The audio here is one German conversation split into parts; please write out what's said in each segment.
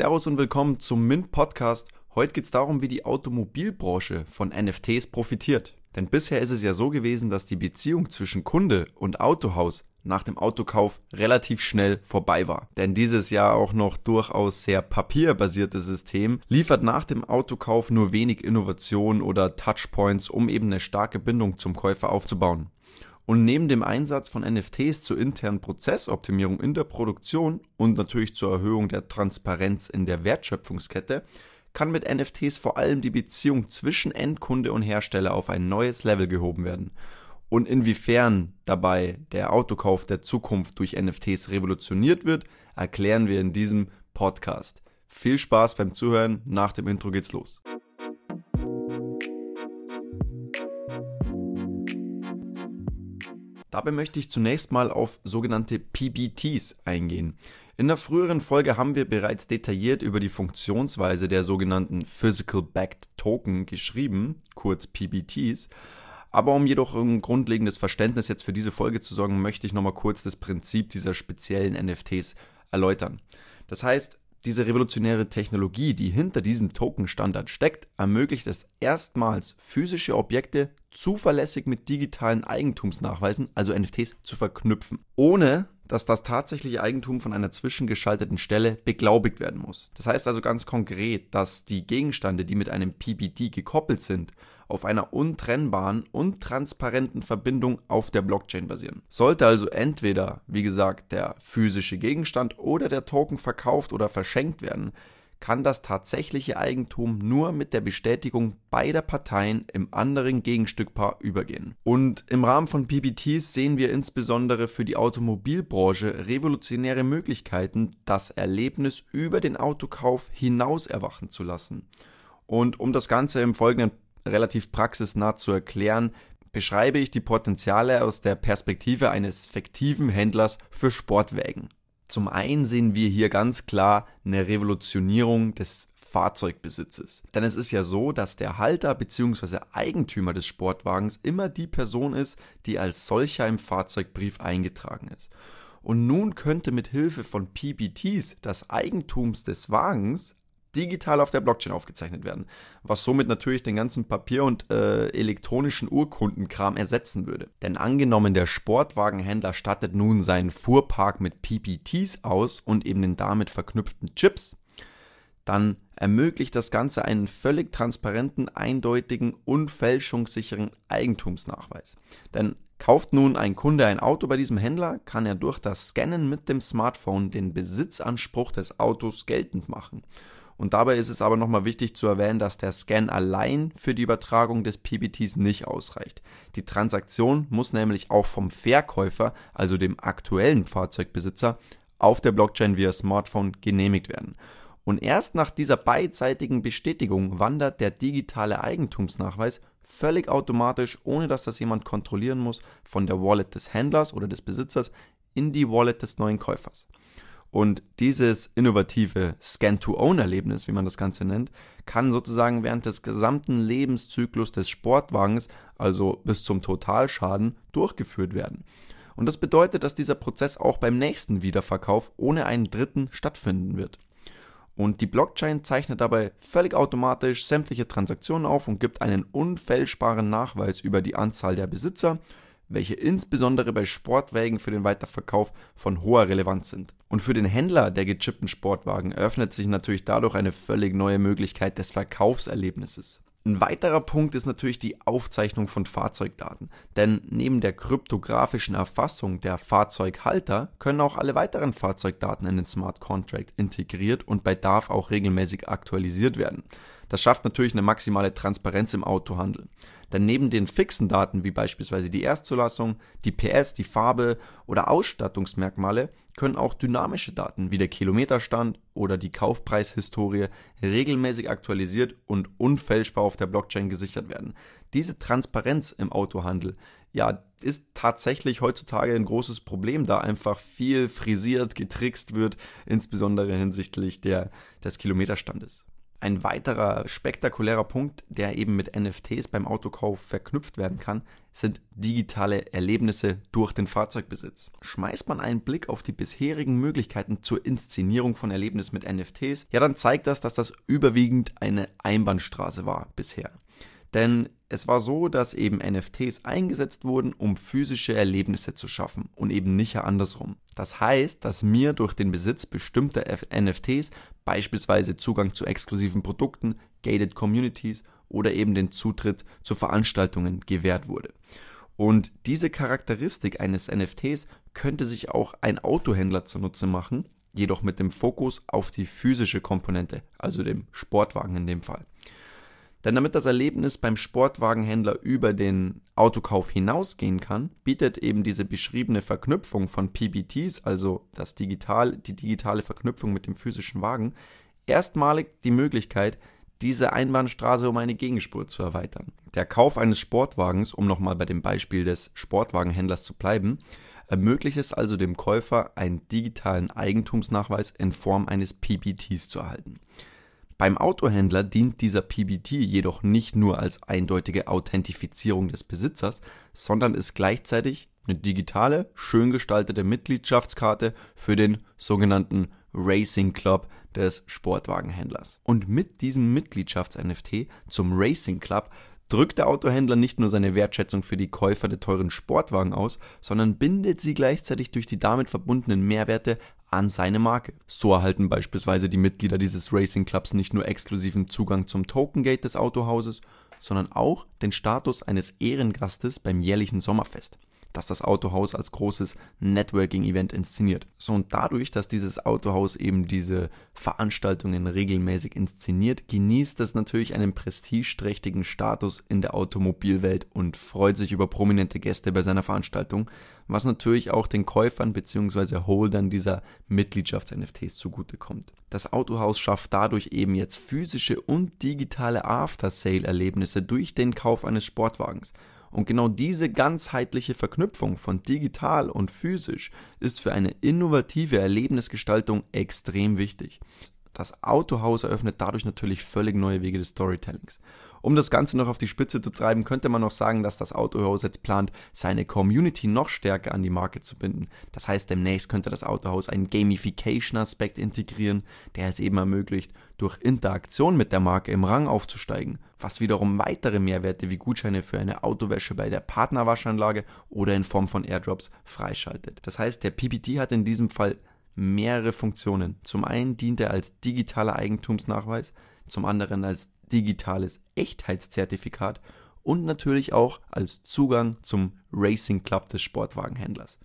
Servus und willkommen zum Mint Podcast. Heute geht es darum, wie die Automobilbranche von NFTs profitiert. Denn bisher ist es ja so gewesen, dass die Beziehung zwischen Kunde und Autohaus nach dem Autokauf relativ schnell vorbei war. Denn dieses ja auch noch durchaus sehr papierbasierte System liefert nach dem Autokauf nur wenig Innovation oder Touchpoints, um eben eine starke Bindung zum Käufer aufzubauen. Und neben dem Einsatz von NFTs zur internen Prozessoptimierung in der Produktion und natürlich zur Erhöhung der Transparenz in der Wertschöpfungskette kann mit NFTs vor allem die Beziehung zwischen Endkunde und Hersteller auf ein neues Level gehoben werden. Und inwiefern dabei der Autokauf der Zukunft durch NFTs revolutioniert wird, erklären wir in diesem Podcast. Viel Spaß beim Zuhören, nach dem Intro geht's los. Dabei möchte ich zunächst mal auf sogenannte PBTs eingehen. In der früheren Folge haben wir bereits detailliert über die Funktionsweise der sogenannten Physical Backed Token geschrieben, kurz PBTs. Aber um jedoch ein grundlegendes Verständnis jetzt für diese Folge zu sorgen, möchte ich nochmal kurz das Prinzip dieser speziellen NFTs erläutern. Das heißt, diese revolutionäre Technologie, die hinter diesem Token-Standard steckt, ermöglicht es erstmals, physische Objekte zuverlässig mit digitalen Eigentumsnachweisen, also NFTs, zu verknüpfen, ohne dass das tatsächliche Eigentum von einer zwischengeschalteten Stelle beglaubigt werden muss. Das heißt also ganz konkret, dass die Gegenstände, die mit einem PBD gekoppelt sind, auf einer untrennbaren und transparenten Verbindung auf der Blockchain basieren. Sollte also entweder, wie gesagt, der physische Gegenstand oder der Token verkauft oder verschenkt werden, kann das tatsächliche Eigentum nur mit der Bestätigung beider Parteien im anderen Gegenstückpaar übergehen. Und im Rahmen von PBTs sehen wir insbesondere für die Automobilbranche revolutionäre Möglichkeiten, das Erlebnis über den Autokauf hinaus erwachen zu lassen. Und um das Ganze im Folgenden relativ praxisnah zu erklären, beschreibe ich die Potenziale aus der Perspektive eines fiktiven Händlers für Sportwägen. Zum einen sehen wir hier ganz klar eine Revolutionierung des Fahrzeugbesitzes. Denn es ist ja so, dass der Halter bzw. Eigentümer des Sportwagens immer die Person ist, die als solcher im Fahrzeugbrief eingetragen ist. Und nun könnte mit Hilfe von PBTs das Eigentums des Wagens digital auf der Blockchain aufgezeichnet werden, was somit natürlich den ganzen Papier- und äh, elektronischen Urkundenkram ersetzen würde. Denn angenommen, der Sportwagenhändler stattet nun seinen Fuhrpark mit PPTs aus und eben den damit verknüpften Chips, dann ermöglicht das Ganze einen völlig transparenten, eindeutigen und fälschungssicheren Eigentumsnachweis. Denn kauft nun ein Kunde ein Auto bei diesem Händler, kann er durch das Scannen mit dem Smartphone den Besitzanspruch des Autos geltend machen. Und dabei ist es aber nochmal wichtig zu erwähnen, dass der Scan allein für die Übertragung des PBTs nicht ausreicht. Die Transaktion muss nämlich auch vom Verkäufer, also dem aktuellen Fahrzeugbesitzer, auf der Blockchain via Smartphone genehmigt werden. Und erst nach dieser beidseitigen Bestätigung wandert der digitale Eigentumsnachweis völlig automatisch, ohne dass das jemand kontrollieren muss, von der Wallet des Händlers oder des Besitzers in die Wallet des neuen Käufers. Und dieses innovative Scan-to-Own-Erlebnis, wie man das Ganze nennt, kann sozusagen während des gesamten Lebenszyklus des Sportwagens, also bis zum Totalschaden, durchgeführt werden. Und das bedeutet, dass dieser Prozess auch beim nächsten Wiederverkauf ohne einen Dritten stattfinden wird. Und die Blockchain zeichnet dabei völlig automatisch sämtliche Transaktionen auf und gibt einen unfälschbaren Nachweis über die Anzahl der Besitzer, welche insbesondere bei Sportwagen für den Weiterverkauf von hoher Relevanz sind. Und für den Händler der gechippten Sportwagen eröffnet sich natürlich dadurch eine völlig neue Möglichkeit des Verkaufserlebnisses. Ein weiterer Punkt ist natürlich die Aufzeichnung von Fahrzeugdaten. Denn neben der kryptografischen Erfassung der Fahrzeughalter können auch alle weiteren Fahrzeugdaten in den Smart Contract integriert und bei Darf auch regelmäßig aktualisiert werden. Das schafft natürlich eine maximale Transparenz im Autohandel. Denn neben den fixen Daten wie beispielsweise die Erstzulassung, die PS, die Farbe oder Ausstattungsmerkmale können auch dynamische Daten wie der Kilometerstand oder die Kaufpreishistorie regelmäßig aktualisiert und unfälschbar auf der Blockchain gesichert werden. Diese Transparenz im Autohandel, ja, ist tatsächlich heutzutage ein großes Problem, da einfach viel frisiert, getrickst wird, insbesondere hinsichtlich der, des Kilometerstandes. Ein weiterer spektakulärer Punkt, der eben mit NFTs beim Autokauf verknüpft werden kann, sind digitale Erlebnisse durch den Fahrzeugbesitz. Schmeißt man einen Blick auf die bisherigen Möglichkeiten zur Inszenierung von Erlebnissen mit NFTs, ja dann zeigt das, dass das überwiegend eine Einbahnstraße war bisher. Denn es war so, dass eben NFTs eingesetzt wurden, um physische Erlebnisse zu schaffen und eben nicht andersrum. Das heißt, dass mir durch den Besitz bestimmter NFTs beispielsweise Zugang zu exklusiven Produkten, gated Communities oder eben den Zutritt zu Veranstaltungen gewährt wurde. Und diese Charakteristik eines NFTs könnte sich auch ein Autohändler zunutze machen, jedoch mit dem Fokus auf die physische Komponente, also dem Sportwagen in dem Fall. Denn damit das Erlebnis beim Sportwagenhändler über den Autokauf hinausgehen kann, bietet eben diese beschriebene Verknüpfung von PBTs, also das digital, die digitale Verknüpfung mit dem physischen Wagen, erstmalig die Möglichkeit, diese Einbahnstraße um eine Gegenspur zu erweitern. Der Kauf eines Sportwagens, um nochmal bei dem Beispiel des Sportwagenhändlers zu bleiben, ermöglicht es also dem Käufer, einen digitalen Eigentumsnachweis in Form eines PBTs zu erhalten. Beim Autohändler dient dieser PBT jedoch nicht nur als eindeutige Authentifizierung des Besitzers, sondern ist gleichzeitig eine digitale, schön gestaltete Mitgliedschaftskarte für den sogenannten Racing Club des Sportwagenhändlers. Und mit diesem Mitgliedschafts-NFT zum Racing Club drückt der Autohändler nicht nur seine Wertschätzung für die Käufer der teuren Sportwagen aus, sondern bindet sie gleichzeitig durch die damit verbundenen Mehrwerte an seine Marke. So erhalten beispielsweise die Mitglieder dieses Racing Clubs nicht nur exklusiven Zugang zum Tokengate des Autohauses, sondern auch den Status eines Ehrengastes beim jährlichen Sommerfest das das Autohaus als großes Networking-Event inszeniert. So und dadurch, dass dieses Autohaus eben diese Veranstaltungen regelmäßig inszeniert, genießt es natürlich einen prestigeträchtigen Status in der Automobilwelt und freut sich über prominente Gäste bei seiner Veranstaltung, was natürlich auch den Käufern bzw. Holdern dieser Mitgliedschafts-NFTs zugutekommt. Das Autohaus schafft dadurch eben jetzt physische und digitale After-Sale-Erlebnisse durch den Kauf eines Sportwagens und genau diese ganzheitliche Verknüpfung von digital und physisch ist für eine innovative Erlebnisgestaltung extrem wichtig. Das Autohaus eröffnet dadurch natürlich völlig neue Wege des Storytellings. Um das Ganze noch auf die Spitze zu treiben, könnte man noch sagen, dass das Autohaus jetzt plant, seine Community noch stärker an die Marke zu binden. Das heißt, demnächst könnte das Autohaus einen Gamification-Aspekt integrieren, der es eben ermöglicht, durch Interaktion mit der Marke im Rang aufzusteigen, was wiederum weitere Mehrwerte wie Gutscheine für eine Autowäsche bei der Partnerwaschanlage oder in Form von Airdrops freischaltet. Das heißt, der PPT hat in diesem Fall mehrere Funktionen. Zum einen dient er als digitaler Eigentumsnachweis, zum anderen als digitales Echtheitszertifikat und natürlich auch als Zugang zum Racing Club des Sportwagenhändlers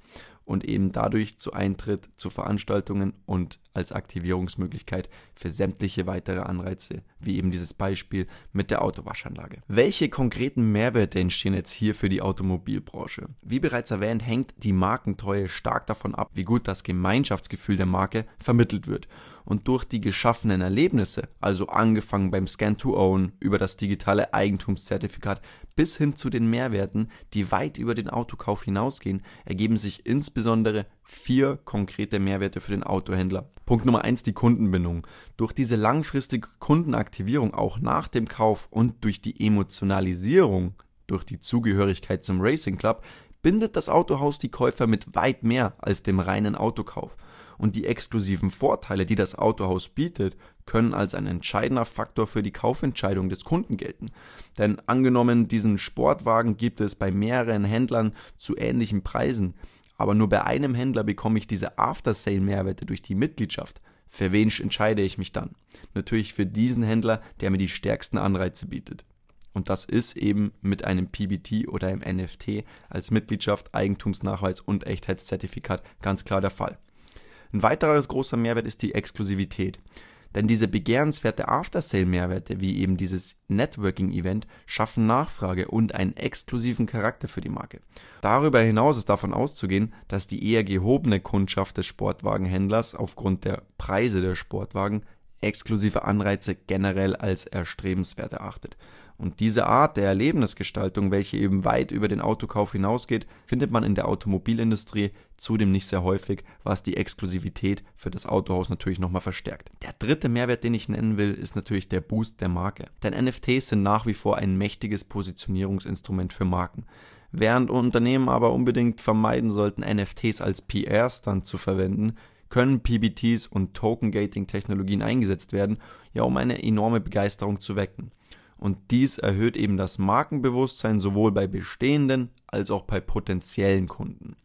und eben dadurch zu Eintritt zu Veranstaltungen und als Aktivierungsmöglichkeit für sämtliche weitere Anreize, wie eben dieses Beispiel mit der Autowaschanlage. Welche konkreten Mehrwerte entstehen jetzt hier für die Automobilbranche? Wie bereits erwähnt, hängt die Markentreue stark davon ab, wie gut das Gemeinschaftsgefühl der Marke vermittelt wird und durch die geschaffenen Erlebnisse, also angefangen beim Scan to Own über das digitale Eigentumszertifikat bis hin zu den Mehrwerten, die weit über den Autokauf hinausgehen, ergeben sich insbesondere vier konkrete Mehrwerte für den Autohändler. Punkt Nummer eins die Kundenbindung. Durch diese langfristige Kundenaktivierung auch nach dem Kauf und durch die Emotionalisierung durch die Zugehörigkeit zum Racing Club bindet das Autohaus die Käufer mit weit mehr als dem reinen Autokauf und die exklusiven Vorteile, die das Autohaus bietet, können als ein entscheidender Faktor für die Kaufentscheidung des Kunden gelten. Denn angenommen, diesen Sportwagen gibt es bei mehreren Händlern zu ähnlichen Preisen, aber nur bei einem Händler bekomme ich diese After-Sale-Mehrwerte durch die Mitgliedschaft. Für wen entscheide ich mich dann? Natürlich für diesen Händler, der mir die stärksten Anreize bietet. Und das ist eben mit einem PBT oder einem NFT als Mitgliedschaft, Eigentumsnachweis und Echtheitszertifikat ganz klar der Fall. Ein weiterer großer Mehrwert ist die Exklusivität. Denn diese begehrenswerte After-Sale-Mehrwerte, wie eben dieses Networking-Event, schaffen Nachfrage und einen exklusiven Charakter für die Marke. Darüber hinaus ist davon auszugehen, dass die eher gehobene Kundschaft des Sportwagenhändlers aufgrund der Preise der Sportwagen exklusive Anreize generell als erstrebenswert erachtet. Und diese Art der Erlebnisgestaltung, welche eben weit über den Autokauf hinausgeht, findet man in der Automobilindustrie zudem nicht sehr häufig, was die Exklusivität für das Autohaus natürlich nochmal verstärkt. Der dritte Mehrwert, den ich nennen will, ist natürlich der Boost der Marke. Denn NFTs sind nach wie vor ein mächtiges Positionierungsinstrument für Marken. Während Unternehmen aber unbedingt vermeiden sollten, NFTs als PR-Stand zu verwenden, können PBTs und Token-Gating-Technologien eingesetzt werden, ja um eine enorme Begeisterung zu wecken. Und dies erhöht eben das Markenbewusstsein sowohl bei bestehenden als auch bei potenziellen Kunden.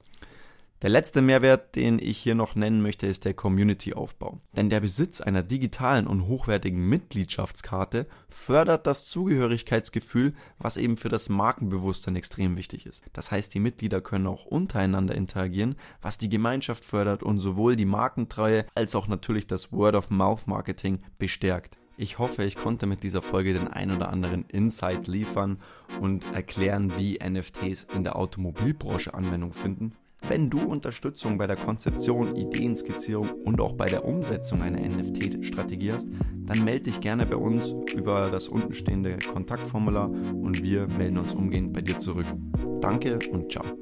Der letzte Mehrwert, den ich hier noch nennen möchte, ist der Community-Aufbau. Denn der Besitz einer digitalen und hochwertigen Mitgliedschaftskarte fördert das Zugehörigkeitsgefühl, was eben für das Markenbewusstsein extrem wichtig ist. Das heißt, die Mitglieder können auch untereinander interagieren, was die Gemeinschaft fördert und sowohl die Markentreue als auch natürlich das Word-of-Mouth-Marketing bestärkt. Ich hoffe, ich konnte mit dieser Folge den ein oder anderen Insight liefern und erklären, wie NFTs in der Automobilbranche Anwendung finden. Wenn du Unterstützung bei der Konzeption, Ideenskizzierung und auch bei der Umsetzung einer NFT-Strategie hast, dann melde dich gerne bei uns über das untenstehende Kontaktformular und wir melden uns umgehend bei dir zurück. Danke und ciao.